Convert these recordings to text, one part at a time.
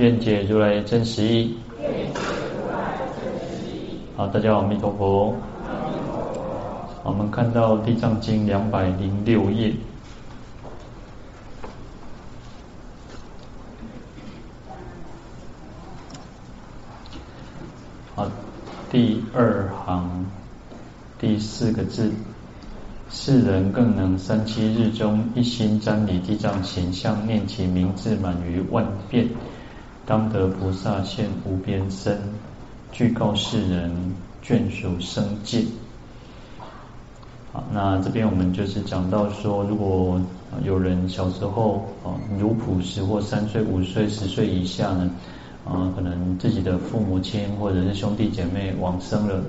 愿解如来真实义。好，大家好，阿弥陀佛。我们看到《地藏经》两百零六页。好，第二行第四个字，世人更能三七日中一心瞻礼地藏形象，念其名字满于万遍。当得菩萨现无边身，具告世人眷属生界。好，那这边我们就是讲到说，如果有人小时候啊，如朴时或三岁、五岁、十岁以下呢，啊，可能自己的父母亲或者是兄弟姐妹往生了，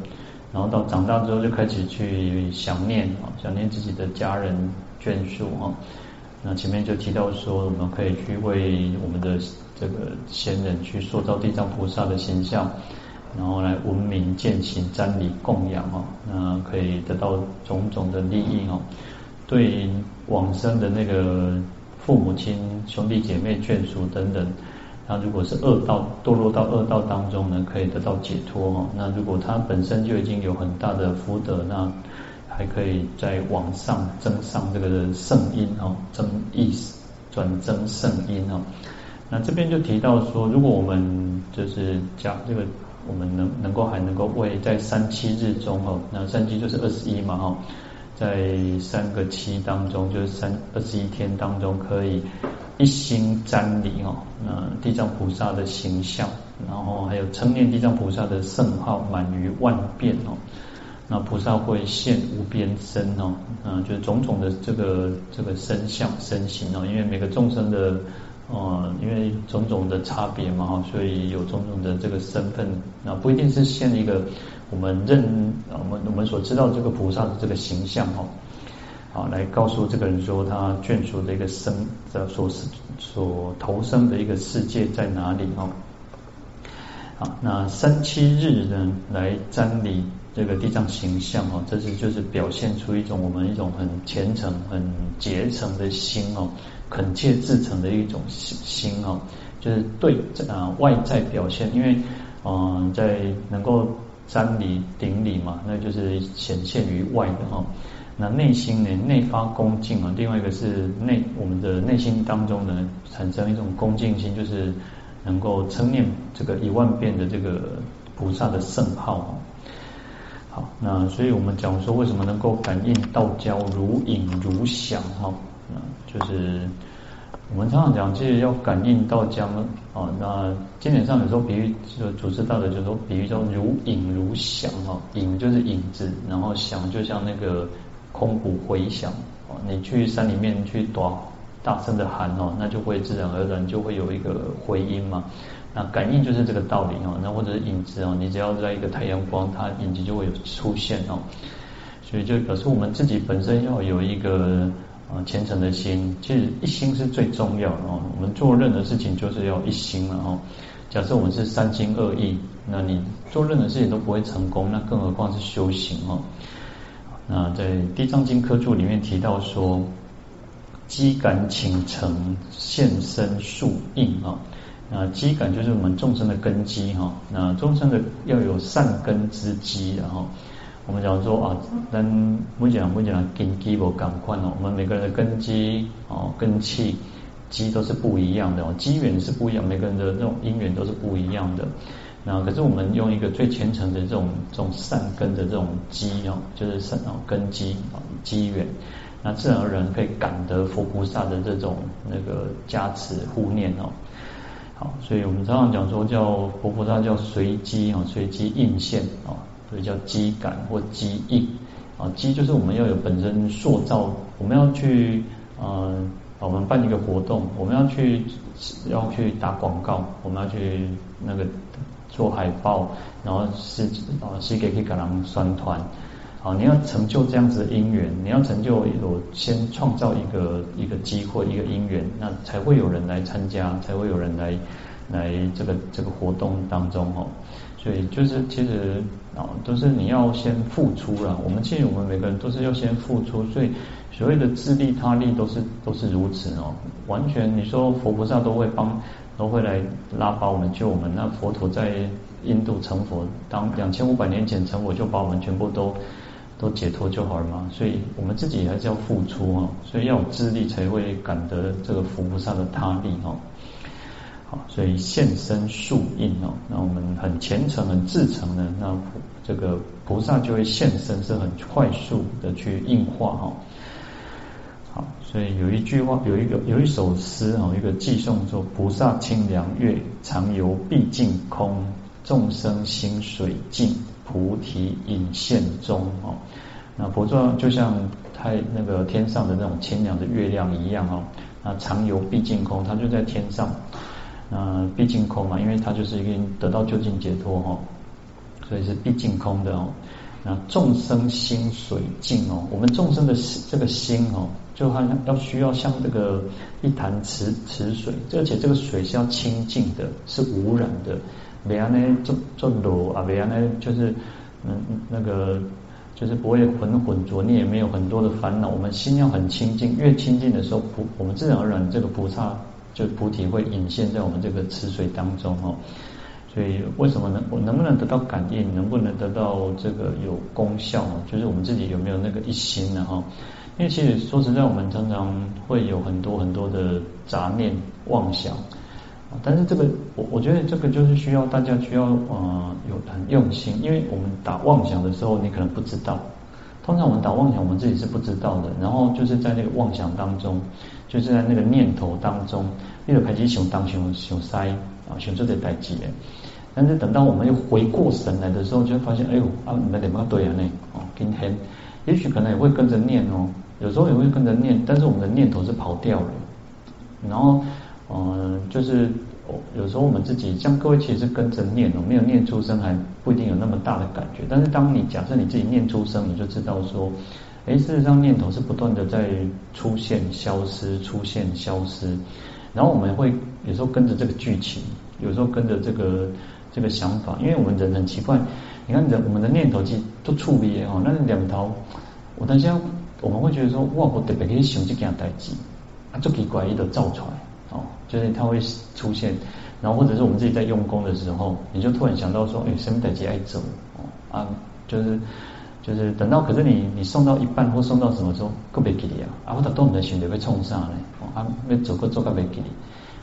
然后到长大之后就开始去想念啊，想念自己的家人眷属啊。那前面就提到说，我们可以去为我们的。这个先人去塑造地藏菩萨的形象，然后来闻名践行瞻礼供养哦，那可以得到种种的利益哦。对往生的那个父母亲、兄弟姐妹、眷属等等，那如果是恶道堕落到恶道当中呢，可以得到解脱哦。那如果他本身就已经有很大的福德，那还可以再往上增上这个圣音哦，增意转增圣音哦。那这边就提到说，如果我们就是讲这个，我们能能够还能够为在三七日中哦，那三七就是二十一嘛哦，在三个七当中，就是三二十一天当中，可以一心瞻礼哦，那地藏菩萨的形象，然后还有称念地藏菩萨的圣号满于万变哦，那菩萨会现无边身哦，啊，就是种种的这个这个身相身形哦，因为每个众生的。哦，因为种种的差别嘛哈，所以有种种的这个身份，那不一定是现一个我们认我们我们所知道这个菩萨的这个形象哦，好来告诉这个人说他眷属的一个生的所所投生的一个世界在哪里哦。好，那三七日呢来瞻礼这个地藏形象哦，这是就是表现出一种我们一种很虔诚、很虔诚的心哦。恳切至诚的一种心心哦，就是对啊外在表现，因为嗯在能够瞻礼顶礼嘛，那就是显现于外的哈。那内心呢，内发恭敬啊，另外一个是内我们的内心当中呢产生一种恭敬心，就是能够称念这个一万遍的这个菩萨的圣号。好，那所以我们讲说为什么能够感应道交如影如响哈。那就是我们常常讲，其实要感应道交啊。那经典上有时候比喻，就祖师道的就说比喻说如影如响哈，影就是影子，然后响就像那个空谷回响。你去山里面去多大声的喊哦，那就会自然而然就会有一个回音嘛。那感应就是这个道理哦。那或者是影子哦，你只要在一个太阳光，它影子就会有出现哦。所以就表示我们自己本身要有一个。啊，虔诚的心，其实一心是最重要的哦。我们做任何事情就是要一心了哦。假设我们是三心二意，那你做任何事情都不会成功，那更何况是修行哦。那在《地藏经》科注里面提到说，机感请诚现身树印啊。那机感就是我们众生的根基哈。那众生的要有善根之基，然后。我们讲说啊，但不讲不讲根基不赶快哦。我们每个人的根基哦，根器基都是不一样的哦，机缘是不一样，每个人的这种因缘都是不一样的。那可是我们用一个最虔诚的这种这种善根的这种基哦，就是善哦根基啊机缘，那自然而然可以感得佛菩萨的这种那个加持护念哦。好，所以我们常常讲说叫佛菩萨叫随机哦，随机应现哦。所以叫机感或机应啊，机就是我们要有本身塑造，我们要去呃我们办一个活动，我们要去要去打广告，我们要去那个做海报，然后是啊，是给给给人宣传。好，你要成就这样子的因缘，你要成就有先创造一个一个机会，一个因缘，那才会有人来参加，才会有人来来这个这个活动当中哦。所以就是其实啊，都是你要先付出了。我们其实我们每个人都是要先付出，所以所谓的自利他利都是都是如此哦。完全你说佛菩萨都会帮，都会来拉把我们救我们。那佛陀在印度成佛，当两千五百年前成佛，就把我们全部都。都解脱就好了嘛，所以我们自己还是要付出哦，所以要有自力才会感得这个佛菩萨的他力哦。好，所以现身速印哦，那我们很虔诚、很至诚的，那这个菩萨就会现身，是很快速的去应化哈。好，所以有一句话，有一个有一首诗哦，一个寄送说：菩萨清凉月，常游毕竟空，众生心水净。菩提隐现中哦，那菩萨就像太那个天上的那种清凉的月亮一样哦，那常游毕竟空，它就在天上，那毕竟空嘛，因为它就是已经得到究竟解脱哈，所以是毕竟空的哦。那众生心水净哦，我们众生的这个心哦，就好像要需要像这个一潭池池水，而且这个水是要清净的，是无染的。没安呢，做做裸啊，没安呢，就是嗯那个就是不会混混浊，你也没有很多的烦恼。我们心要很清净，越清净的时候，菩我们自然而然这个菩萨就菩提会隐现在我们这个池水当中哦。所以为什么能我能不能得到感应，能不能得到这个有功效？就是我们自己有没有那个一心呢？哈，因为其实说实在，我们常常会有很多很多的杂念妄想。但是这个，我我觉得这个就是需要大家需要呃有很用心，因为我们打妄想的时候，你可能不知道。通常我们打妄想，我们自己是不知道的。然后就是在那个妄想当中，就是在那个念头当中，那个开始想当熊熊塞啊，想做这代志。但是等到我们又回过神来的时候，就会发现，哎呦啊，你们怎么对啊？呢哦，今天也许可能也会跟着念哦，有时候也会跟着念，但是我们的念头是跑掉了，然后。嗯，就是有时候我们自己像各位其实跟着念哦，没有念出声还不一定有那么大的感觉。但是当你假设你自己念出声，你就知道说，哎，事实上念头是不断的在出现、消失、出现、消失。然后我们会有时候跟着这个剧情，有时候跟着这个这个想法，因为我们人很奇怪。你看人我们的念头其实都触别哦，那两头，我等下我们会觉得说，哇，我特别可以想这件代志，啊，就奇怪，伊都造出来。就是它会出现，然后或者是我们自己在用功的时候，你就突然想到说，哎，什么代志爱走哦啊，就是就是等到可是你你送到一半或送到什么时候，特别给你啊，啊，或者都你的心就会冲上来，啊，要走个走个别给你。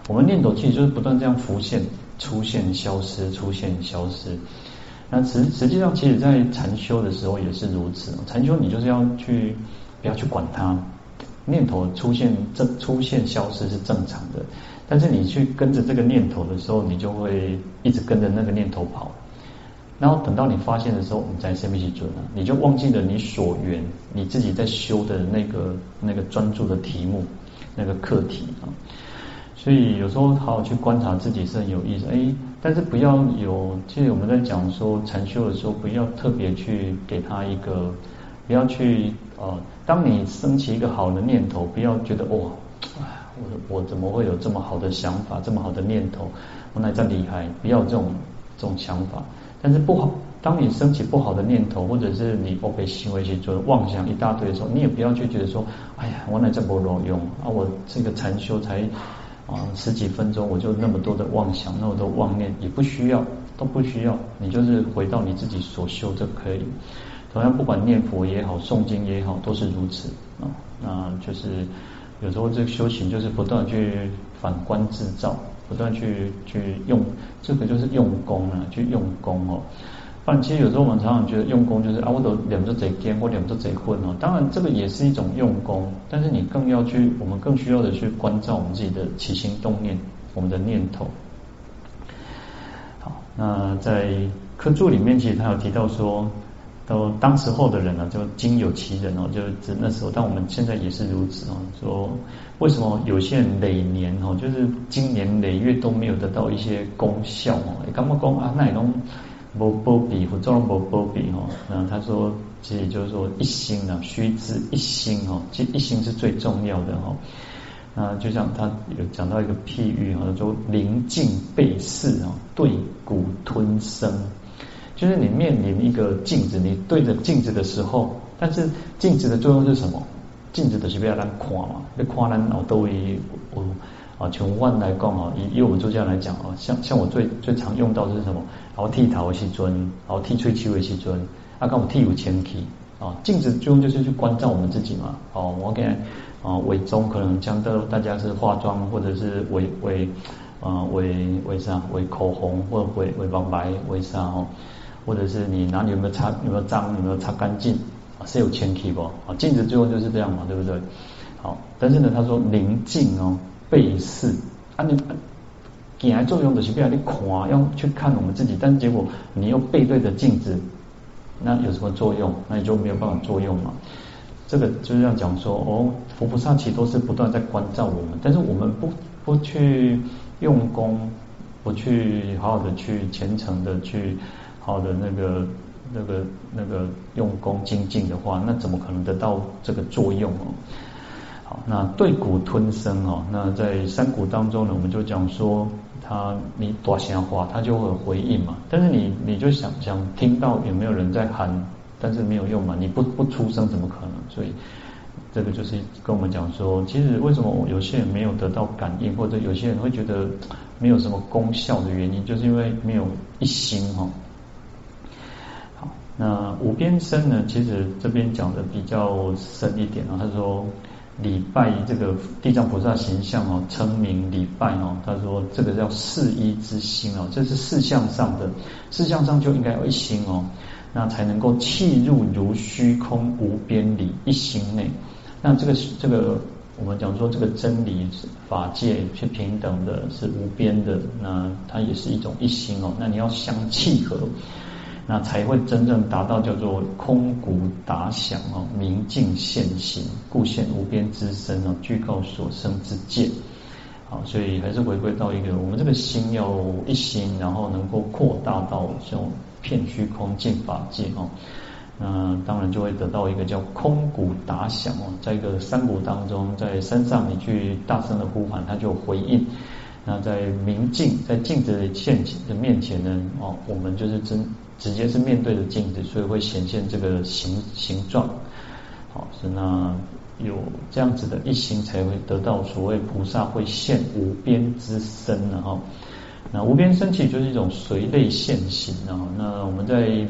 我们念头其实就是不断这样浮现、出现、消失、出现、消失。那实实际上，其实在禅修的时候也是如此。禅修你就是要去不要去管它。念头出现正出现消失是正常的，但是你去跟着这个念头的时候，你就会一直跟着那个念头跑，然后等到你发现的时候，你再生命去准了，你就忘记了你所缘，你自己在修的那个那个专注的题目那个课题啊。所以有时候好好去观察自己是很有意思，哎，但是不要有，其实我们在讲说禅修的时候，不要特别去给他一个，不要去呃。当你升起一个好的念头，不要觉得哇，我我怎么会有这么好的想法，这么好的念头，我哪这么厉害？不要这种这种想法。但是不好，当你升起不好的念头，或者是你被行为去做妄想一大堆的时候，你也不要去觉得说，哎呀，我哪这么有用啊？我这个禅修才啊十几分钟，我就那么多的妄想，那么多妄念，也不需要，都不需要。你就是回到你自己所修就可以。同样，不管念佛也好，诵经也好，都是如此啊。那就是有时候这个修行就是不断去反观自照，不断去去用这个就是用功啊，去用功哦。不然，其实有时候我们常常觉得用功就是啊，我都两只贼尖，或两只贼混哦。当然，这个也是一种用功，但是你更要去，我们更需要的去关照我们自己的起心动念，我们的念头。好，那在课注里面，其实他有提到说。都当时候的人呢，就经有其人哦，就指那时候，但我们现在也是如此哦。说为什么有些人累年哦，就是今年累月都没有得到一些功效哦？干嘛讲啊？那也拢无保庇，或者无保庇哦？那他说，其实就是说一心啊，须知一心哦，其实一心是最重要的哦。那就像他有讲到一个譬喻啊，说临镜背视啊，对骨吞声。就是你面临一个镜子，你对着镜子的时候，但是镜子的作用是什么？镜子的是不要让看嘛，那看人脑都以我啊，从万来讲啊，以以我们作家来讲啊，像像我最最常用到的是什么？然后剃头的时阵，然后剃吹气为去尊，啊，刚我剃有前提啊，镜子作用就是去关照我们自己嘛。哦，我给啊伪装可能将到大家是化妆或者是伪伪啊伪伪啥伪口红或者伪伪黄白伪啥哦。或者是你哪里有没有擦有没有脏有没有擦干净啊？是有前提不？啊，镜子最后就是这样嘛，对不对？好，但是呢，他说宁静哦，背视啊，你镜来作用的是不要你看，要去看我们自己，但是结果你又背对着镜子，那有什么作用？那你就没有办法作用嘛。这个就是要讲说哦，佛菩萨其实都是不断在关照我们，但是我们不不去用功，不去好好的去虔诚的去。好的那个那个那个用功精进的话，那怎么可能得到这个作用哦？好，那对骨吞声哦，那在山谷当中呢，我们就讲说，他你大声话，他就会回应嘛。但是你你就想想听到有没有人在喊，但是没有用嘛，你不不出声怎么可能？所以这个就是跟我们讲说，其实为什么有些人没有得到感应，或者有些人会觉得没有什么功效的原因，就是因为没有一心哈。那无边身呢？其实这边讲的比较深一点啊。他说礼拜这个地藏菩萨形象哦，称名礼拜哦。他说这个叫四一之心哦，这是四相上的，四相上就应该有一心哦，那才能够契入如虚空无边理一心内。那这个这个我们讲说这个真理法界是平等的，是无边的，那它也是一种一心哦。那你要相契合。那才会真正达到叫做空谷达响哦，明镜现形，故现无边之身哦，具告所生之见。好，所以还是回归到一个，我们这个心要一心，然后能够扩大到这种片虚空尽法界哦。那当然就会得到一个叫空谷达响哦，在一个山谷当中，在山上你去大声的呼喊，它就回应。那在明镜，在镜子的现的面前呢，哦，我们就是真。直接是面对着镜子，所以会显现这个形形状。好，是那有这样子的一心，才会得到所谓菩萨会现无边之身呢。哈，那无边身其实就是一种随类现形。啊，那我们在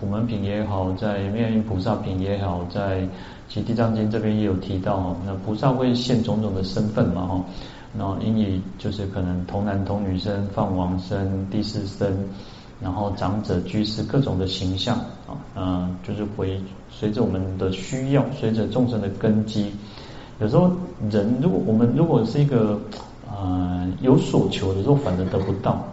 普门品也好，在妙音菩萨品也好，在其实地藏经这边也有提到。那菩萨会现种种的身份嘛。哈，然后因以就是可能童男童女身、放王身、帝释身。然后长者、居士各种的形象啊，嗯，就是会随着我们的需要，随着众生的根基。有时候人如果我们如果是一个呃有所求的时候，反而得不到。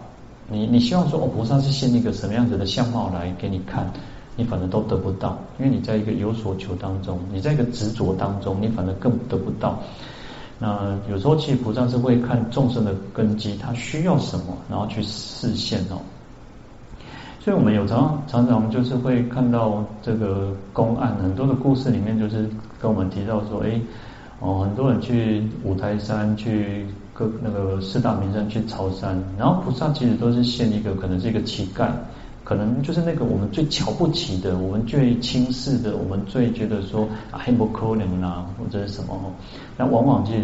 你你希望说哦，菩萨是现一个什么样子的相貌来给你看，你反而都得不到，因为你在一个有所求当中，你在一个执着当中，你反而更得不到。那有时候其实菩萨是会看众生的根基，他需要什么，然后去示现哦。所以，我们有常常常，我们就是会看到这个公案，很多的故事里面，就是跟我们提到说，哎，哦，很多人去五台山，去各那个四大名山去朝山，然后菩萨其实都是现一个，可能是一个乞丐，可能就是那个我们最瞧不起的，我们最轻视的，我们最觉得说啊，很不可能啊，或者是什么，那往往其实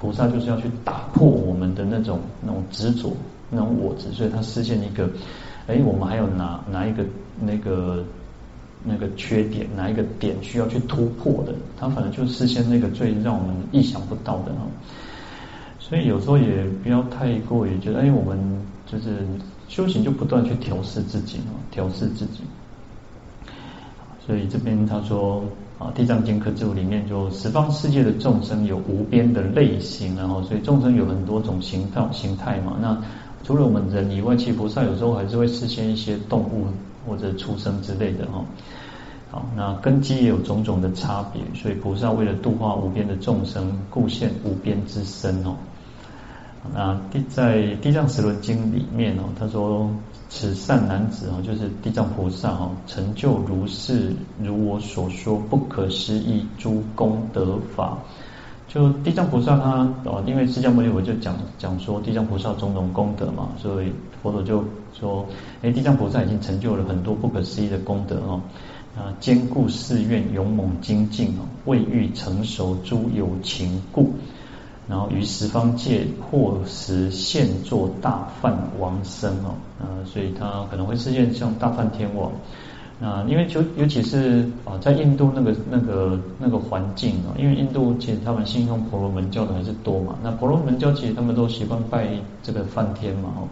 菩萨就是要去打破我们的那种那种执着，那种我执，所以他实现一个。哎，我们还有哪哪一个那个那个缺点，哪一个点需要去突破的？它反正就是事先那个最让我们意想不到的哈。所以有时候也不要太过于觉得，哎，我们就是修行就不断去调试自己啊，调试自己。所以这边他说啊，《地藏经》科注里面就十方世界的众生有无边的类型，然后所以众生有很多种形态形态嘛，那。除了我们人以外，其实菩萨有时候还是会示现一些动物或者畜生之类的哈。好，那根基也有种种的差别，所以菩萨为了度化无边的众生，故现无边之身哦。那地在《地藏十轮经》里面哦，他说：“此善男子哦，就是地藏菩萨哦，成就如是如我所说不可思议诸功德法。”就地藏菩萨他哦，因为释迦牟尼佛就讲讲说地藏菩萨种种功德嘛，所以佛陀就说：“哎，地藏菩萨已经成就了很多不可思议的功德哦。”啊，坚固誓愿，勇猛精进哦，未遇成熟诸有情故。然后于十方界或时现作大梵王身哦，呃，所以他可能会示现像大梵天王。那因为就尤其是啊，在印度那个那个那个环境啊，因为印度其实他们信奉婆罗门教的还是多嘛。那婆罗门教其实他们都习惯拜这个梵天嘛哦。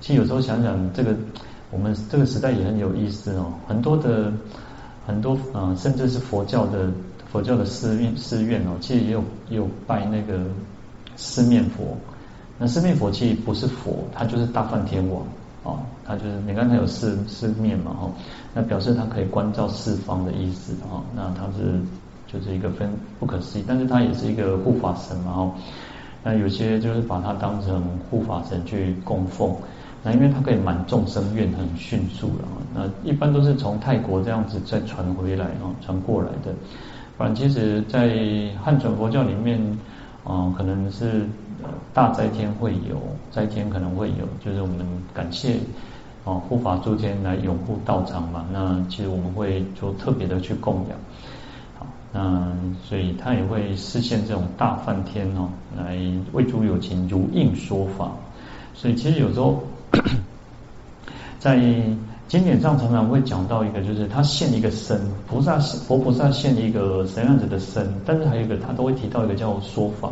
其实有时候想想，这个我们这个时代也很有意思哦，很多的很多啊，甚至是佛教的。佛教的寺院寺院哦，其实也有也有拜那个四面佛。那四面佛其实不是佛，他就是大梵天王哦，他就是你看他有四四面嘛哦，那表示他可以观照四方的意思哦。那他是就是一个分不可思议，但是他也是一个护法神嘛哦。那有些就是把他当成护法神去供奉，那因为他可以满众生愿很迅速的。那一般都是从泰国这样子再传回来哦，传过来的。不然，其实，在汉传佛教里面，啊、可能是大灾天会有，灾天可能会有，就是我们感谢啊护法诸天来拥护道场嘛。那其实我们会就特别的去供养，好，那所以他也会示现这种大梵天哦，来为诸有情如应说法。所以其实有时候在。经典上常常会讲到一个，就是他现一个身，菩萨佛菩萨现一个什么样子的身，但是还有一个他都会提到一个叫说法，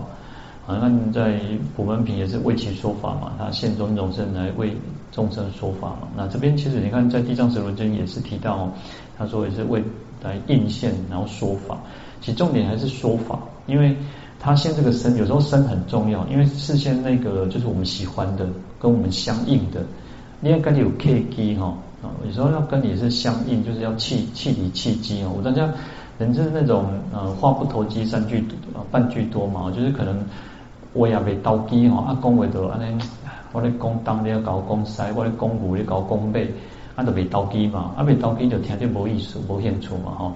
好像在普门品也是为其说法嘛，他现种种身来为众生说法嘛。那这边其实你看在地藏十轮经也是提到，他说也是为来应现然后说法，其实重点还是说法，因为他现这个身有时候身很重要，因为事先那个就是我们喜欢的跟我们相应的，你要跟你有 K G 哈。啊有时候要跟你是相应，就是要气气理气机哦。我大家人就是那种呃话不投机三句半句多嘛，就是可能我也未投机哈，啊讲话就安尼，我咧讲东你要搞讲西，我咧讲古你搞讲北，啊都未投机嘛，啊未投机就听得无意思无兴趣嘛哈。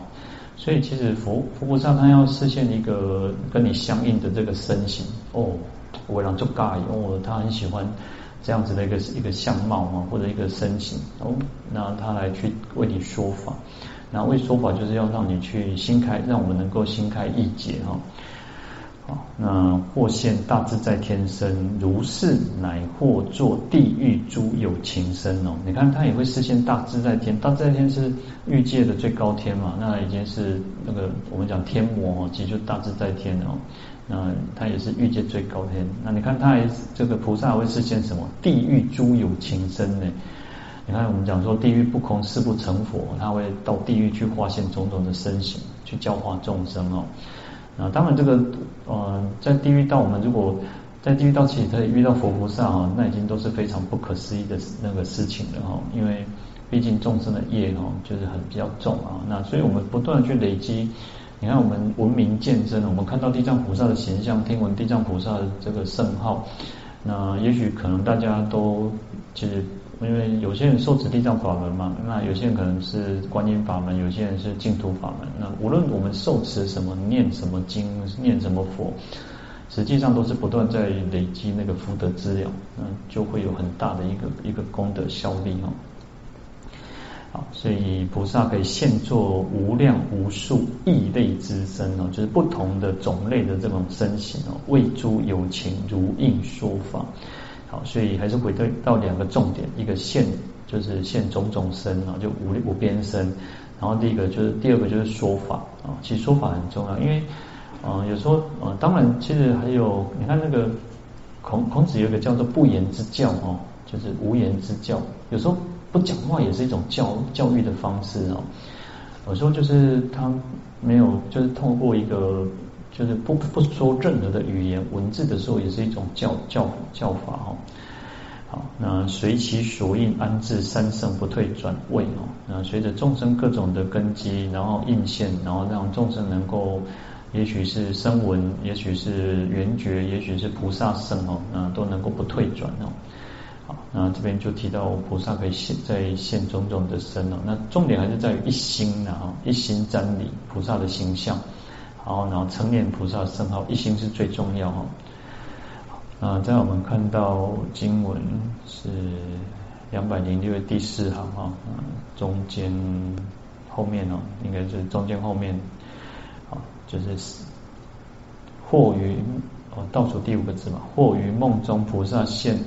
所以其实佛佛菩萨他要实现一个跟你相应的这个身形哦，我让就介意哦，他很喜欢。这样子的一个一个相貌嘛，或者一个身形哦，那他来去为你说法，那为说法就是要让你去心开，让我们能够心开意解哈。那或现大自在天身，如是乃或作地狱诸有情身哦。你看他也会示现大自在天，大自在天是欲界的最高天嘛，那已经是那个我们讲天魔哦，其实就大自在天哦。那他也是欲界最高天。那你看他还这个菩萨会示现什么？地狱诸有情身呢？你看我们讲说地狱不空，誓不成佛，他会到地狱去化现种种的身形，去教化众生哦。那当然这个呃，在地狱道，我们如果在地狱道其实可以遇到佛菩萨啊，那已经都是非常不可思议的那个事情了哈。因为毕竟众生的业哈，就是很比较重啊。那所以我们不断的去累积。你看，我们闻名见真，我们看到地藏菩萨的形象，听闻地藏菩萨的这个圣号，那也许可能大家都其实，因为有些人受持地藏法门嘛，那有些人可能是观音法门，有些人是净土法门。那无论我们受持什么、念什么经、念什么佛，实际上都是不断在累积那个福德资粮，那，就会有很大的一个一个功德效力哦。好，所以菩萨可以现作无量无数异类之身哦，就是不同的种类的这种身形哦，为诸有情如应说法。好，所以还是回对到两个重点，一个现就是现种种身啊，就无无边身。然后第一个就是第二个就是说法啊，其实说法很重要，因为啊有时候啊，当然其实还有你看那个孔孔子有一个叫做不言之教哦，就是无言之教，有时候。不讲话也是一种教教育的方式哦。有时候就是他没有，就是透过一个，就是不不说任何的语言文字的时候，也是一种教教教法哦。好，那随其所应安置三圣不退转位哦。那随着众生各种的根基，然后应现，然后让众生能够，也许是声闻，也许是缘觉，也许是菩萨圣哦，那都能够不退转哦。好，那这边就提到菩萨可以现在现种种的身哦。那重点还是在于一心呐，哈，一心瞻礼菩萨的形象，好，然后称念菩萨圣号，一心是最重要哈。啊，在我们看到经文是两百零六页第四行啊，中间后面哦，应该是中间后面，啊，就是或于哦倒数第五个字嘛，或于梦中菩萨现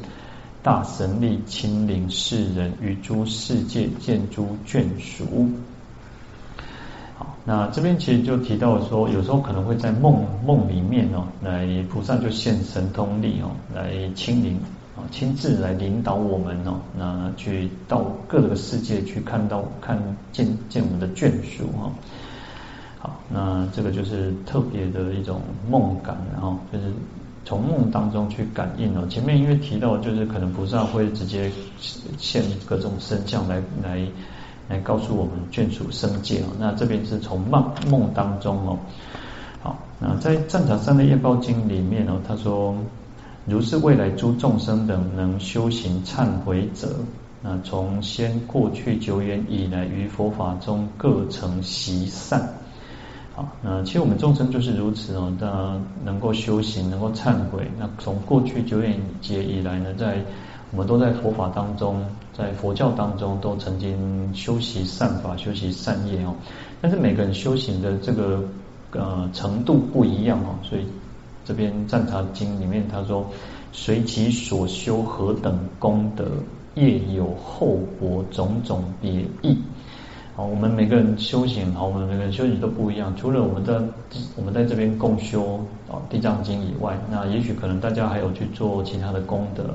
大神力亲临世人于诸世界见诸眷属。那这边其实就提到说，有时候可能会在梦梦里面哦，来菩萨就现神通力哦，来亲临啊，亲自来领导我们哦，那去到各个世界去看到看见见我们的眷属哈。好，那这个就是特别的一种梦感，然后就是从梦当中去感应哦。前面因为提到就是可能菩萨会直接现各种身相来来。来告诉我们眷属生界哦，那这边是从梦梦当中哦，好，那在《战场上的业报经》里面哦，他说，如是未来诸众生等能修行忏悔者，那从先过去久远以来于佛法中各成习善，好，那其实我们众生就是如此哦，那能够修行，能够忏悔，那从过去久远劫以来呢，在我们都在佛法当中，在佛教当中都曾经修习善法、修习善业哦。但是每个人修行的这个呃程度不一样哦，所以这边《赞茶经》里面他说，随其所修何等功德，业有厚薄种种别异。好，我们每个人修行，好，我们每个人修行都不一样。除了我们在我们在这边共修啊《地藏经》以外，那也许可能大家还有去做其他的功德。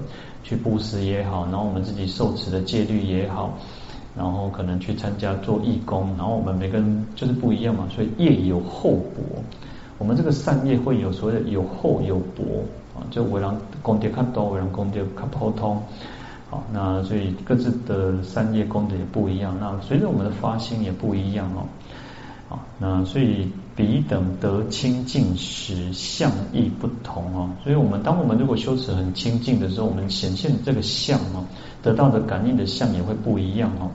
去布施也好，然后我们自己受持的戒律也好，然后可能去参加做义工，然后我们每个人就是不一样嘛，所以业有厚薄。我们这个善业会有所谓的有厚有薄啊，就为人功德较多，为人功德较普通。好，那所以各自的善业功德也不一样。那随着我们的发心也不一样哦。好，那所以。彼等得清净时，相亦不同哦。所以，我们当我们如果修持很清净的时候，我们显现这个相哦，得到的感应的相也会不一样哦。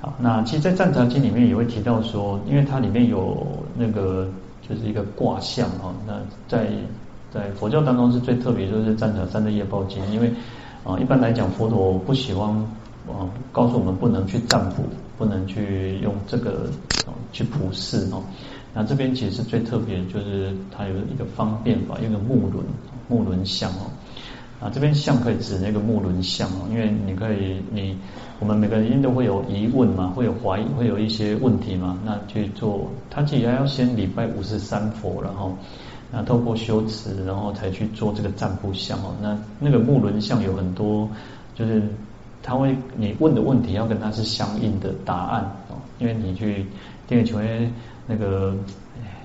好，那其实，在《赞怛经》里面也会提到说，因为它里面有那个就是一个卦象哦。那在在佛教当中是最特别，就是《赞怛三昧业报经》，因为啊，一般来讲，佛陀不喜欢啊告诉我们不能去占卜。不能去用这个去普世哦。那这边其实最特别，就是它有一个方便法，用个木轮木轮像哦。啊，这边像可以指那个木轮像哦，因为你可以你我们每个人都会有疑问嘛，会有怀疑，会有一些问题嘛。那去做，他其实要先礼拜五十三佛，然后那透过修持，然后才去做这个占卜相哦。那那个木轮像有很多，就是。他会，你问的问题要跟他是相应的答案哦，因为你去定个球，那个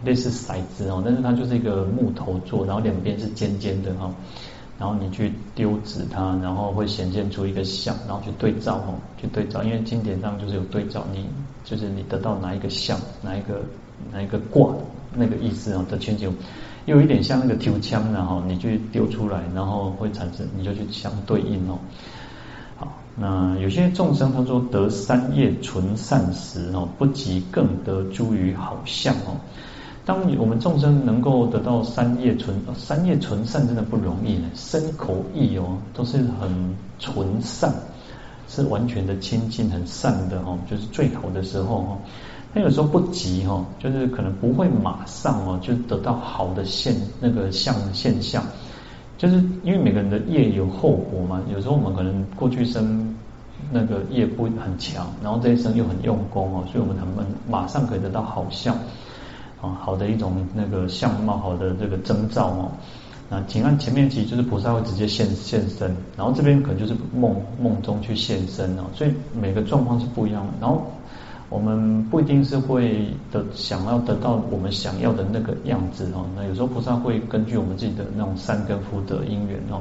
类似骰子哦，但是它就是一个木头做，然后两边是尖尖的哈，然后你去丢掷它，然后会显现出一个像，然后去对照哦，去对照，因为经典上就是有对照，你就是你得到哪一个像，哪一个哪一个卦那个意思哦的全球，又有一点像那个丢枪然后你去丢出来，然后会产生，你就去相对应哦。好那有些众生他说得三业纯善时哦，不及更得诸于好相哦。当我们众生能够得到三业纯三业纯善，真的不容易呢，身口意哦都是很纯善，是完全的清净很善的哦，就是最好的时候哦。那有时候不急哦，就是可能不会马上哦就得到好的现那个相现象。就是因为每个人的业有后果嘛，有时候我们可能过去生那个业不很强，然后这一生又很用功哦，所以我们很马上可以得到好相啊，好的一种那个相貌，好的这个征兆哦。那请按前面其实就是菩萨会直接现现身，然后这边可能就是梦梦中去现身哦，所以每个状况是不一样的，然后。我们不一定是会的想要得到我们想要的那个样子哦，那有时候菩萨会根据我们自己的那种善根福德因缘哦，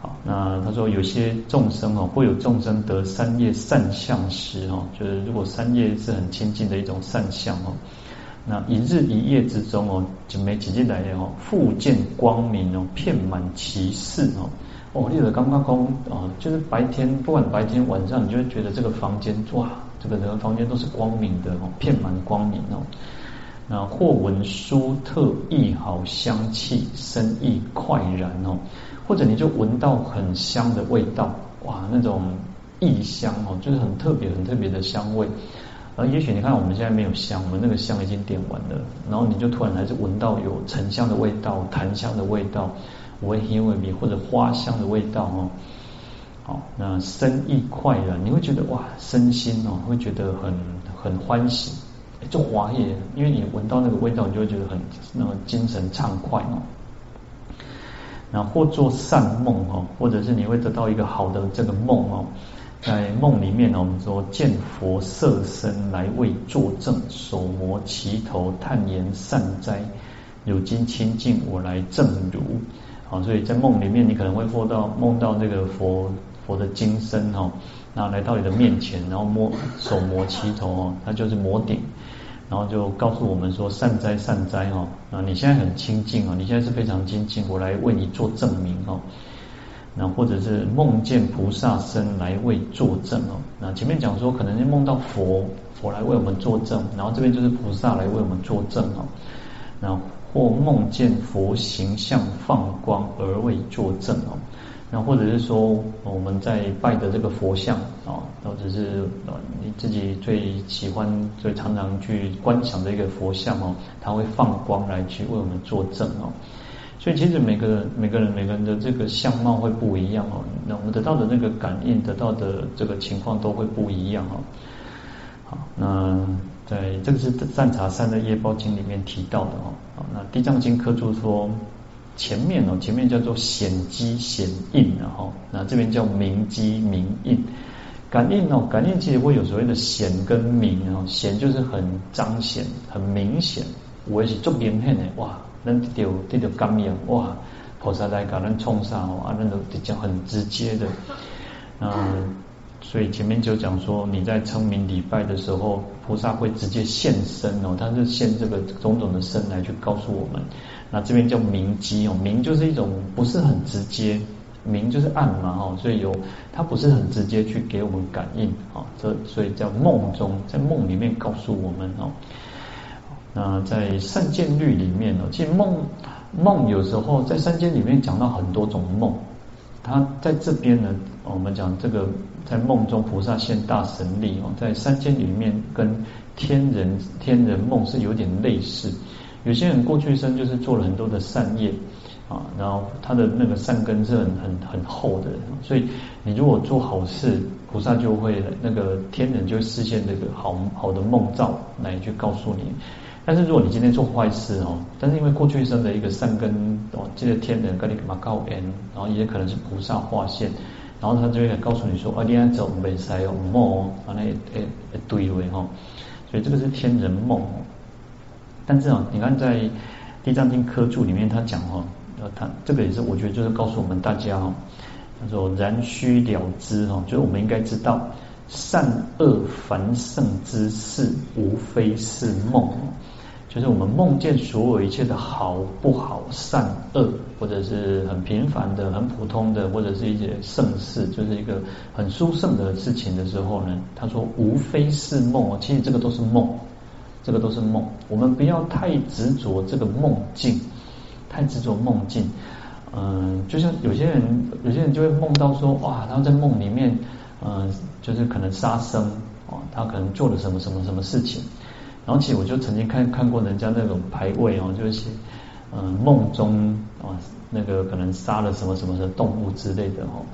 好，那他说有些众生哦，会有众生得三业善相时哦，就是如果三业是很清净的一种善相哦，那一日一夜之中哦，就没几进来哦，复见光明哦，遍满其室哦，哦，你的刚刚空哦，就是白天不管白天晚上，你就会觉得这个房间哇，这个整个房间都是光明的哦，遍满光明哦。那或闻殊特异好香气，生意快然哦。或者你就闻到很香的味道，哇，那种异香哦，就是很特别、很特别的香味。而也许你看我们现在没有香，我们那个香已经点完了，然后你就突然还是闻到有沉香的味道、檀香的味道、闻香味或者花香的味道哦。好，那身意快然，你会觉得哇，身心哦会觉得很很欢喜，就华也，因为你闻到那个味道，你就会觉得很那么精神畅快哦。那或做善梦哦，或者是你会得到一个好的这个梦哦，在梦里面呢，我们说见佛色身来为作证，手摩其头，叹言善哉，如今清净我来正如。好，所以在梦里面你可能会做到梦到那个佛佛的金身哦，那来到你的面前，然后摸手摩其头哦，它就是摩顶。然后就告诉我们说善哉善哉哦，啊你现在很清净哦，你现在是非常清净，我来为你做证明哦。那或者是梦见菩萨身来为作证哦。那前面讲说可能是梦到佛，佛来为我们作证，然后这边就是菩萨来为我们作证哦。那或梦见佛形象放光而为作证哦。那或者是说我们在拜的这个佛像啊，或者是你自己最喜欢、最常常去观想的一个佛像哦，它会放光来去为我们作证哦。所以其实每个人、每个人、每个人的这个相貌会不一样哦，那我们得到的那个感应、得到的这个情况都会不一样哦。好，那在这个是《赞茶山的夜报经》里面提到的哦。好，那《地藏经》科注说。前面哦，前面叫做显机显应，然后那这边叫明机明应。感应哦，感应其实会有所谓的显跟明哦，显就是很彰显、很明显。我也是做明显的哇，那丢这条感应哇，菩萨来给人冲上哦，啊，那都比较很直接的。嗯，所以前面就讲说，你在称名礼拜的时候，菩萨会直接现身哦，他是现这个种种的身来去告诉我们。那这边叫明机哦，明就是一种不是很直接，明就是暗嘛哈，所以有它不是很直接去给我们感应啊，这所以叫梦中，在梦里面告诉我们哦。那在善见律里面哦，其实梦梦有时候在三间里面讲到很多种梦，它在这边呢，我们讲这个在梦中菩萨现大神力哦，在三间里面跟天人天人梦是有点类似。有些人过去生就是做了很多的善业啊，然后他的那个善根是很很很厚的，所以你如果做好事，菩萨就会那个天人就会实现这个好好的梦兆来去告诉你。但是如果你今天做坏事哦，但是因为过去生的一个善根哦，这个天人跟你干嘛告恩，然后也可能是菩萨化现，然后他就会告诉你说，啊，你要走没塞哦，梦哦，啊那诶对位哈，所以这个是天人梦。但是啊，你看在《地藏经》科注里面，他讲哦，呃，他这个也是我觉得就是告诉我们大家哦，他说然须了知哦，就是我们应该知道善恶凡圣之事，无非是梦，就是我们梦见所有一切的好不好、善恶，或者是很平凡的、很普通的，或者是一些盛事，就是一个很殊胜的事情的时候呢，他说无非是梦，其实这个都是梦。这个都是梦，我们不要太执着这个梦境，太执着梦境。嗯，就像有些人，有些人就会梦到说，哇，他在梦里面，嗯，就是可能杀生，哦，他可能做了什么什么什么事情。然后其实我就曾经看看过人家那种牌位哦，就是，嗯，梦中啊，那个可能杀了什么什么的动物之类的哦。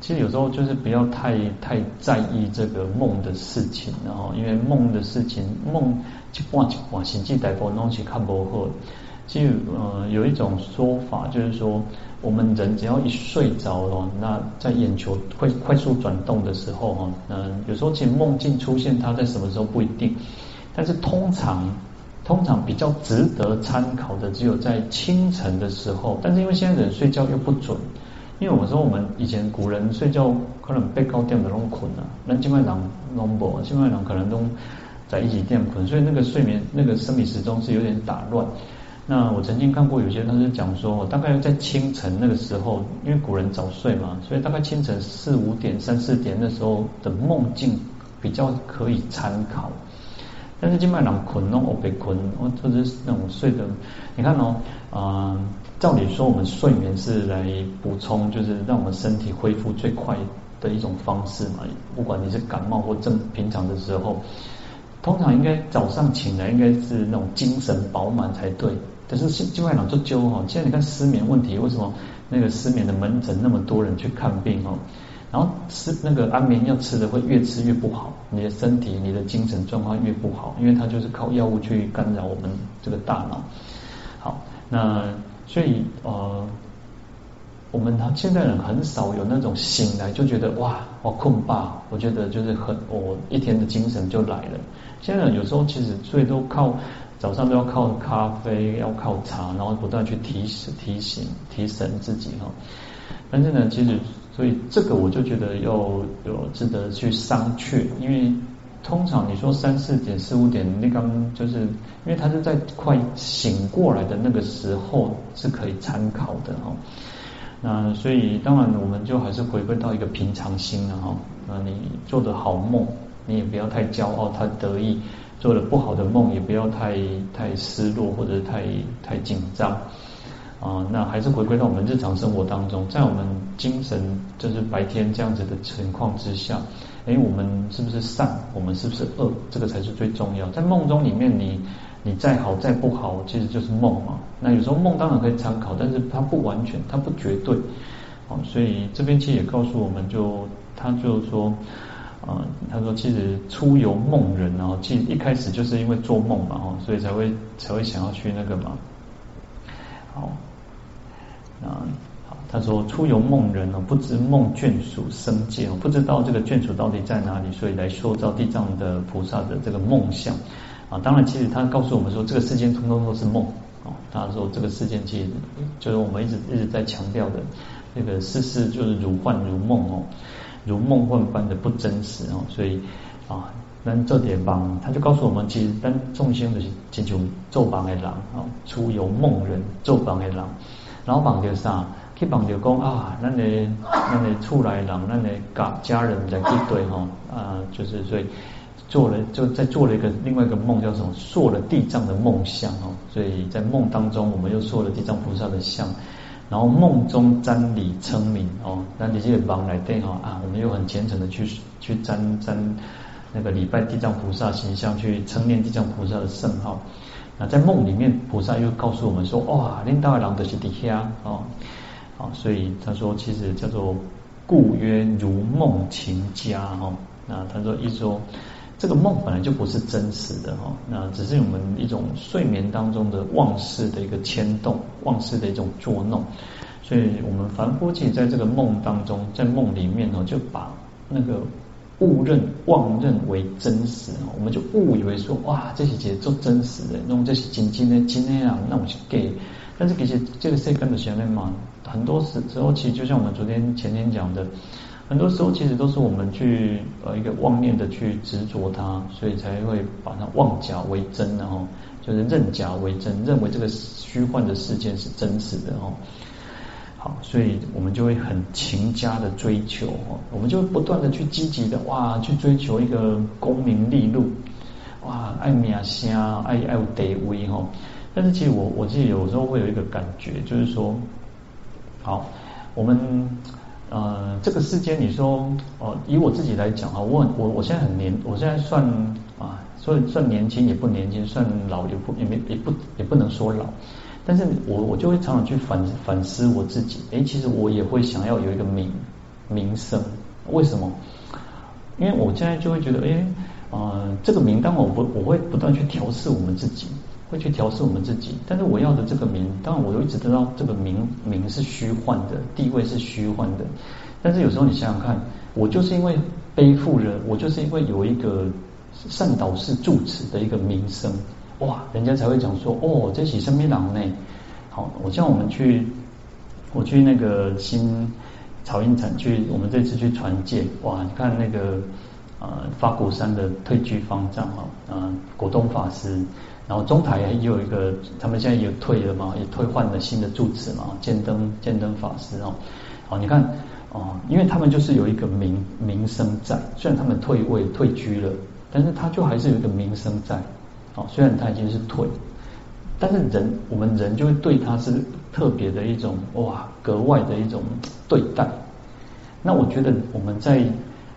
其实有时候就是不要太太在意这个梦的事情，然后因为梦的事情，梦就挂就挂，心机带波东西看不破。其实呃有一种说法就是说，我们人只要一睡着了，那在眼球会快速转动的时候哈，嗯，有时候其实梦境出现，它在什么时候不一定，但是通常通常比较值得参考的，只有在清晨的时候。但是因为现在人睡觉又不准。因为我说我们以前古人睡觉可能被高点的那种困啊，那今晚人拢无，今晚人可能都在一起垫困，所以那个睡眠那个生理时钟是有点打乱。那我曾经看过有些他是讲说，我大概在清晨那个时候，因为古人早睡嘛，所以大概清晨四五点、三四点那时候的梦境比较可以参考。但是今晚人困哦，我被困，我或者是那种睡的，你看哦，啊、照理说，我们睡眠是来补充，就是让我们身体恢复最快的一种方式嘛。不管你是感冒或正平常的时候，通常应该早上醒来应该是那种精神饱满才对。但是现今晚老做揪哈，现在你看失眠问题，为什么那个失眠的门诊那么多人去看病哦？然后吃那个安眠药吃的会越吃越不好，你的身体、你的精神状况越不好，因为它就是靠药物去干扰我们这个大脑。好，那。所以呃，我们现在人很少有那种醒来就觉得哇，我困吧，我觉得就是很我一天的精神就来了。现在有时候其实最多靠早上都要靠咖啡，要靠茶，然后不断去提醒、提醒、提神自己哈。但是呢，其实所以这个我就觉得要有值得去商榷，因为。通常你说三四点、四五点，那刚就是因为他是在快醒过来的那个时候是可以参考的哈。那所以当然我们就还是回归到一个平常心了哈。那你做的好梦，你也不要太骄傲、太得意；做的不好的梦，也不要太太失落或者太太紧张啊。那还是回归到我们日常生活当中，在我们精神就是白天这样子的情况之下。哎，我们是不是善？我们是不是恶？这个才是最重要。在梦中里面你，你再好再不好，其实就是梦嘛。那有时候梦当然可以参考，但是它不完全，它不绝对。哦，所以这边其实也告诉我们就，他就说，啊、他说其实出游梦人，然后其实一开始就是因为做梦嘛，哦，所以才会才会想要去那个嘛。好，那。他说：“初由梦人哦，不知梦眷属生界哦，不知道这个眷属到底在哪里，所以来塑造地藏的菩萨的这个梦相啊。当然，其实他告诉我们说，这个世间通通都是梦哦。他说这个世间其实就是我们一直一直在强调的，那个世事就是如幻如梦哦，如梦幻般的不真实哦。所以啊，那这点帮他就告诉我们，其实但众生的请求做帮的人啊，初由梦人做帮的人，然后帮的啥？”去帮着讲啊，那你那你出来人，那你家家人在一堆哈啊，就是所以做了就在做了一个另外一个梦，叫什么？塑了地藏的梦像哦。所以在梦当中，我们又塑了地藏菩萨的像，然后梦中瞻礼称名哦。那你这个帮来对哈啊，我们又很虔诚的去去瞻瞻那个礼拜地藏菩萨形象，去称念地藏菩萨的圣号。那在梦里面，菩萨又告诉我们说：哇，领导的人都是底下哦。啊，所以他说，其实叫做故曰如梦情家哈。那他说一说，这个梦本来就不是真实的哈，那只是我们一种睡眠当中的妄事的一个牵动，妄事的一种作弄。所以我们凡夫其实在这个梦当中，在梦里面呢，就把那个误认、妄认为真实，我们就误以为说，哇，这些节奏真实的，弄这些紧紧的、紧那样，那我就给。但是其实这个世间的前面嘛。很多时时候，其实就像我们昨天前天讲的，很多时候其实都是我们去呃一个妄念的去执着它，所以才会把它妄假为真，然后就是认假为真，认为这个虚幻的世界是真实的哦。好，所以我们就会很勤加的追求哦，我们就不断的去积极的哇去追求一个功名利禄，哇爱名声爱爱有地位哈。但是其实我我自己有时候会有一个感觉，就是说。好，我们呃这个世间，你说哦、呃，以我自己来讲啊，我我我现在很年，我现在算啊，所以算年轻也不年轻，算老也不也没也不也不能说老，但是我我就会常常去反反思我自己，诶，其实我也会想要有一个名名声，为什么？因为我现在就会觉得，诶，呃，这个名，当我不我会不断去调试我们自己。会去调试我们自己，但是我要的这个名，当然我都一直知道这个名名是虚幻的，地位是虚幻的。但是有时候你想想看，我就是因为背负着，我就是因为有一个善导师住持的一个名声，哇，人家才会讲说，哦，这是什么人呢？好，我像我们去，我去那个新草印禅去，我们这次去传戒，哇，你看那个呃法鼓山的退居方丈啊，呃果东法师，然后中台也有一个，他们现在也退了嘛，也退换了新的住持嘛，建灯建灯法师哦，好，你看哦，因为他们就是有一个名名声在，虽然他们退位退居了，但是他就还是有一个名声在，哦，虽然他已经是退。但是人，我们人就会对他是特别的一种哇，格外的一种对待。那我觉得我们在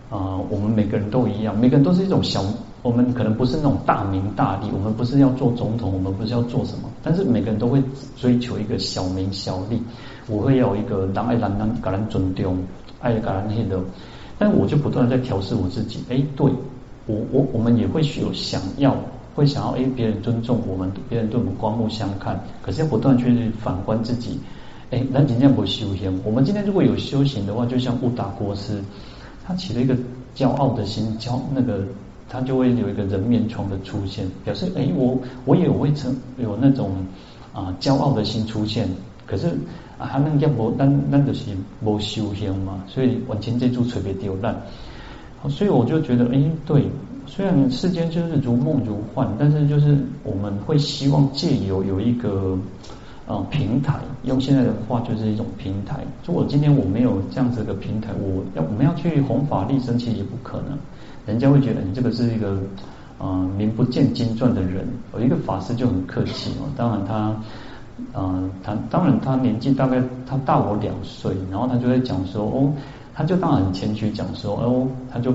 啊、我们每个人都一样，每个人都是一种小，我们可能不是那种大名大利，我们不是要做总统，我们不是要做什么，但是每个人都会追求一个小名小利。我会要一个让爱人让给人尊重，爱给人那的。但我就不断的在调试我自己。哎，对我我我们也会有想要。会想要哎，别人尊重我们，别人对我们刮目相看。可是要不断去反观自己，哎，那今天不修行。我们今天如果有修行的话，就像悟达国师，他起了一个骄傲的心，骄那个他就会有一个人面疮的出现，表示哎，我我也会成有那种啊骄傲的心出现。可是啊，他那个无，那那就是无修行嘛，所以完全这组特别丢烂。所以我就觉得哎，对。虽然世间就是如梦如幻，但是就是我们会希望借由有一个呃平台，用现在的话就是一种平台。如果今天我没有这样子的平台，我要我们要去弘法利生，其实也不可能。人家会觉得你这个是一个呃名不见经传的人。有一个法师就很客气哦，当然他呃他当然他年纪大概他大我两岁，然后他就会讲说哦，他就当然很谦虚讲说哦，他就。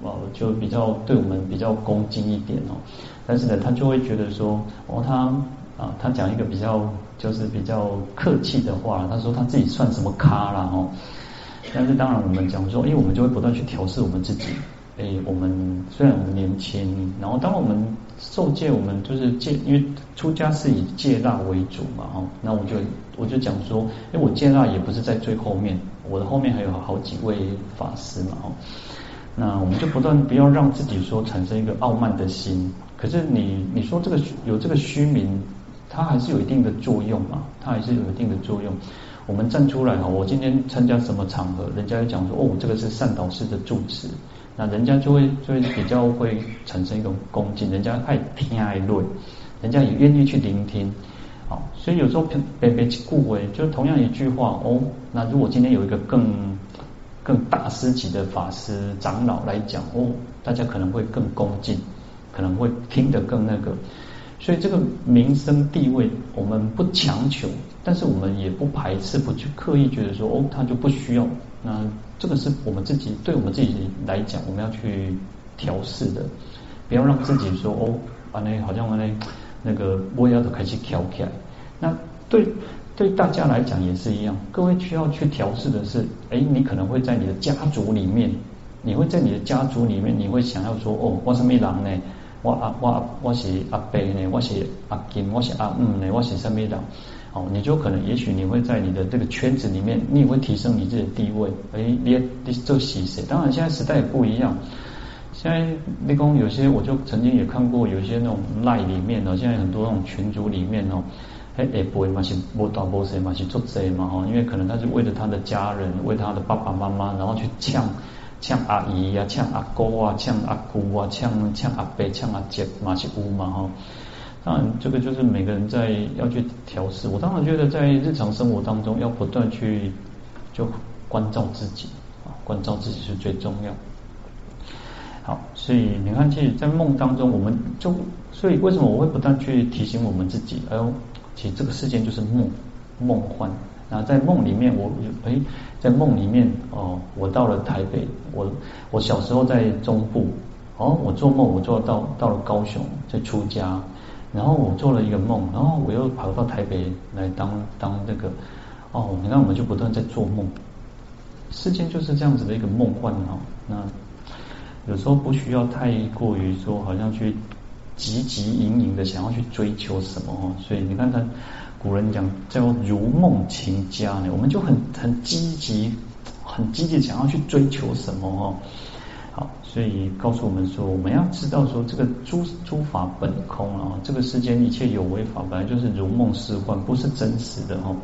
哦，就比较对我们比较恭敬一点哦，但是呢，他就会觉得说，哦，他啊，他讲一个比较就是比较客气的话，他说他自己算什么咖啦哦，但是当然我们讲说，因为我们就会不断去调试我们自己，哎，我们虽然我们年轻，然后当我们受戒，我们就是戒，因为出家是以戒腊为主嘛哦，那我就我就讲说，因为我戒腊也不是在最后面，我的后面还有好几位法师嘛哦。那我们就不断不要让自己说产生一个傲慢的心。可是你你说这个有这个虚名，它还是有一定的作用嘛？它还是有一定的作用。我们站出来哈，我今天参加什么场合，人家就讲说哦，这个是善导师的住持，那人家就会就会比较会产生一种恭敬，人家爱听爱论，人家也愿意去聆听。好，所以有时候别别顾为，就同样一句话哦，那如果今天有一个更。更大师级的法师长老来讲哦，大家可能会更恭敬，可能会听得更那个，所以这个名声地位我们不强求，但是我们也不排斥，不去刻意觉得说哦，他就不需要。那这个是我们自己对我们自己来讲，我们要去调试的，不要让自己说哦，完了好像完了那个我要都开始跳起来，那对。对大家来讲也是一样，各位需要去调试的是，哎，你可能会在你的家族里面，你会在你的家族里面，你会想要说，哦，我什么人呢？我阿我我是阿伯呢？我是阿金？我是阿姆呢？我是什么人？哦，你就可能也许你会在你的这个圈子里面，你也会提升你自己的地位。哎，你你做喜谁？当然现在时代也不一样，现在立功有些我就曾经也看过，有些那种赖里面哦，现在很多那种群组里面哦。哎，也不会嘛，是不打不谁嘛，是做贼嘛哈，因为可能他是为了他的家人，为他的爸爸妈妈，然后去呛呛阿姨呀，呛阿姑啊，呛阿姑啊，呛呛阿伯，呛阿姐嘛是乌嘛哈。当然，这个就是每个人在要去调试。我当然觉得在日常生活当中要不断去就关照自己啊，关照自己是最重要。好，所以你看，其实，在梦当中，我们就所以为什么我会不断去提醒我们自己？哎呦。其实这个世界就是梦，梦幻。然后在梦里面，我哎，在梦里面哦，我到了台北，我我小时候在中部，哦，我做梦，我做到到了高雄，在出家，然后我做了一个梦，然后我又跑到台北来当当那个，哦，你看我们就不断在做梦，世间就是这样子的一个梦幻哦。那有时候不需要太过于说，好像去。汲汲营营的想要去追求什么哦，所以你看他古人讲叫如梦情家呢，我们就很很积极，很积极想要去追求什么哦。所以告诉我们说，我们要知道说这个诸诸法本空啊，这个世间一切有为法本来就是如梦似幻，不是真实的哦。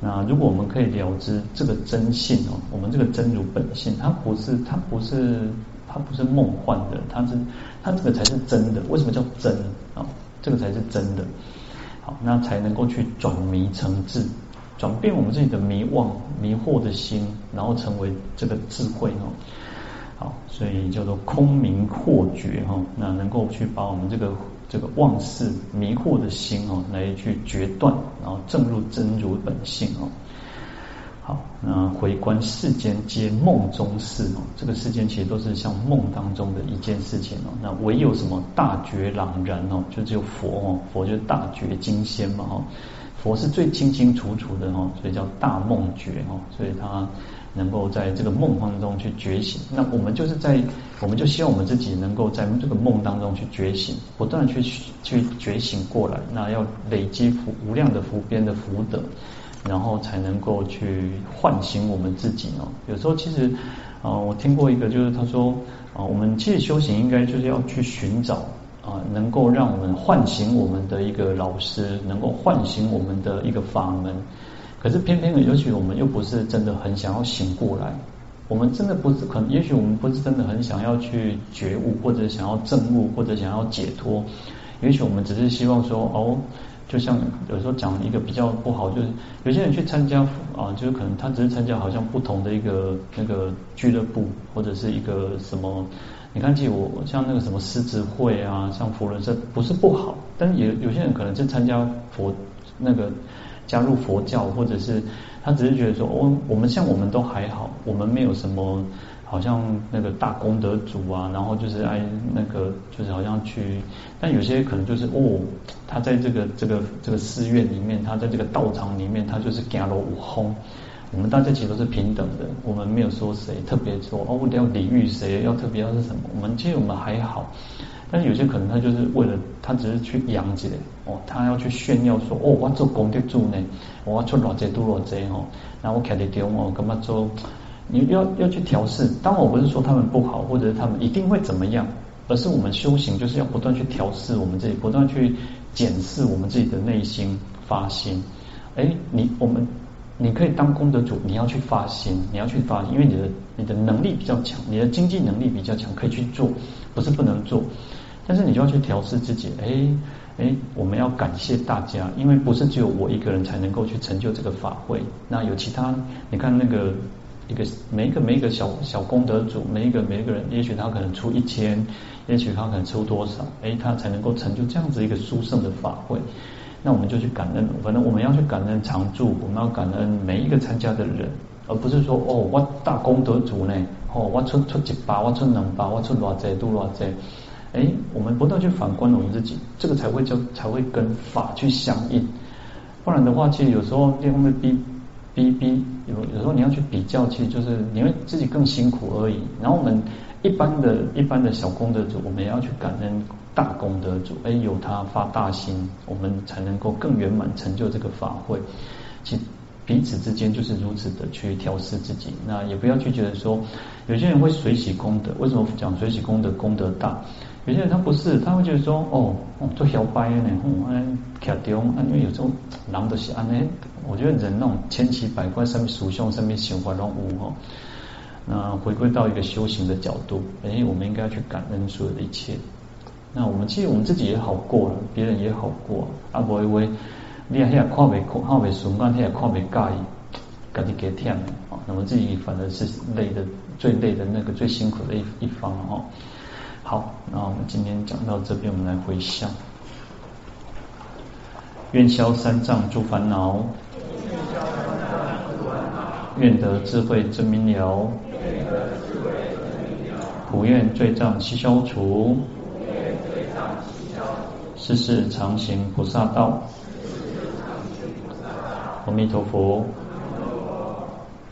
那如果我们可以了知这个真性哦，我们这个真如本性，它不是它不是它不是梦幻的，它是它这个才是真的。为什么叫真啊？这个才是真的。好，那才能够去转迷成智，转变我们自己的迷惘、迷惑的心，然后成为这个智慧哦。所以叫做空明惑觉哈，那能够去把我们这个这个妄事迷惑的心哦，来去决断，然后证入真如本性哦。好，那回观世间皆梦中事哦，这个世间其实都是像梦当中的一件事情哦。那唯有什么大觉朗然哦，就只有佛哦，佛就是大觉金仙嘛哈，佛是最清清楚楚的哦，所以叫大梦觉哦，所以他能够在这个梦当中去觉醒。那我们就是在，我们就希望我们自己能够在这个梦当中去觉醒，不断去去觉醒过来，那要累积福无量的福边的福德。然后才能够去唤醒我们自己哦。有时候其实，啊，我听过一个，就是他说，啊，我们其实修行应该就是要去寻找啊，能够让我们唤醒我们的一个老师，能够唤醒我们的一个法门。可是偏偏的，也许我们又不是真的很想要醒过来，我们真的不是可能，也许我们不是真的很想要去觉悟，或者想要证悟，或者想要解脱。也许我们只是希望说，哦。就像有时候讲一个比较不好，就是有些人去参加啊，就是可能他只是参加好像不同的一个那个俱乐部或者是一个什么，你看，其实我像那个什么狮子会啊，像佛伦社不是不好，但也有些人可能是参加佛那个加入佛教，或者是他只是觉得说，哦，我们像我们都还好，我们没有什么。好像那个大功德主啊，然后就是爱那个，就是好像去，但有些可能就是哦，他在这个这个这个寺院里面，他在这个道场里面，他就是行路有风。我们大家其实都是平等的，我们没有说谁特别说哦，要礼遇谁，要特别要是什么，我们其实我们还好。但有些可能他就是为了他只是去扬起来哦，他要去炫耀说哦，我做功德主呢，我要出偌济多偌济哦，然后我徛在中哦，干嘛做？你要要去调试，当然我不是说他们不好，或者是他们一定会怎么样，而是我们修行就是要不断去调试我们自己，不断去检视我们自己的内心发心。哎，你我们你可以当功德主，你要去发心，你要去发，因为你的你的能力比较强，你的经济能力比较强，可以去做，不是不能做，但是你就要去调试自己。哎哎，我们要感谢大家，因为不是只有我一个人才能够去成就这个法会，那有其他，你看那个。一个每一个每一个小小功德主，每一个每一个人，也许他可能出一千，也许他可能出多少，哎，他才能够成就这样子一个殊胜的法会。那我们就去感恩，反正我们要去感恩常住，我们要感恩每一个参加的人，而不是说哦，我大功德主呢，哦，我出出一百，我出两把，我出偌济都偌济。哎，我们不断去反观我们自己，这个才会叫才会跟法去相应。不然的话，其实有时候另外逼。逼逼有有时候你要去比较，其实就是你会自己更辛苦而已。然后我们一般的一般的小功德主，我们也要去感恩大功德主，哎，有他发大心，我们才能够更圆满成就这个法会。其实彼此之间就是如此的去调试自己。那也不要去觉得说，有些人会随喜功德，为什么讲随喜功德功德大？有些人他不是，他会觉得说，哦，做小白呢，嗯，卡丢，因为有时候人都是安呢。我觉得人那种千奇百怪，上面属相，上面想法都无哈。那回归到一个修行的角度，哎，我们应该要去感恩所有的一切。那我们其实我们自己也好过了，别人也好过。啊，不会为你还看没看，看没顺眼，你还看没介意，自己给添啊。那么自己反而是累的最累的那个最辛苦的一一方哈。好，那我们今天讲到这边，我们来回向，愿消三障诸烦恼。愿得智慧真明了，普愿罪障悉消除，世世常行菩萨道。阿弥陀佛。